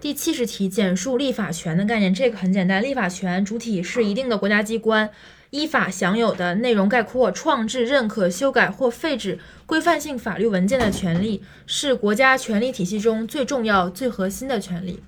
第七十题简述立法权的概念。这个很简单立法权主体是一定的国家机关依法享有的内容概括创制认可修改或废止规范性法律文件的权利是国家权力体系中最重要最核心的权利。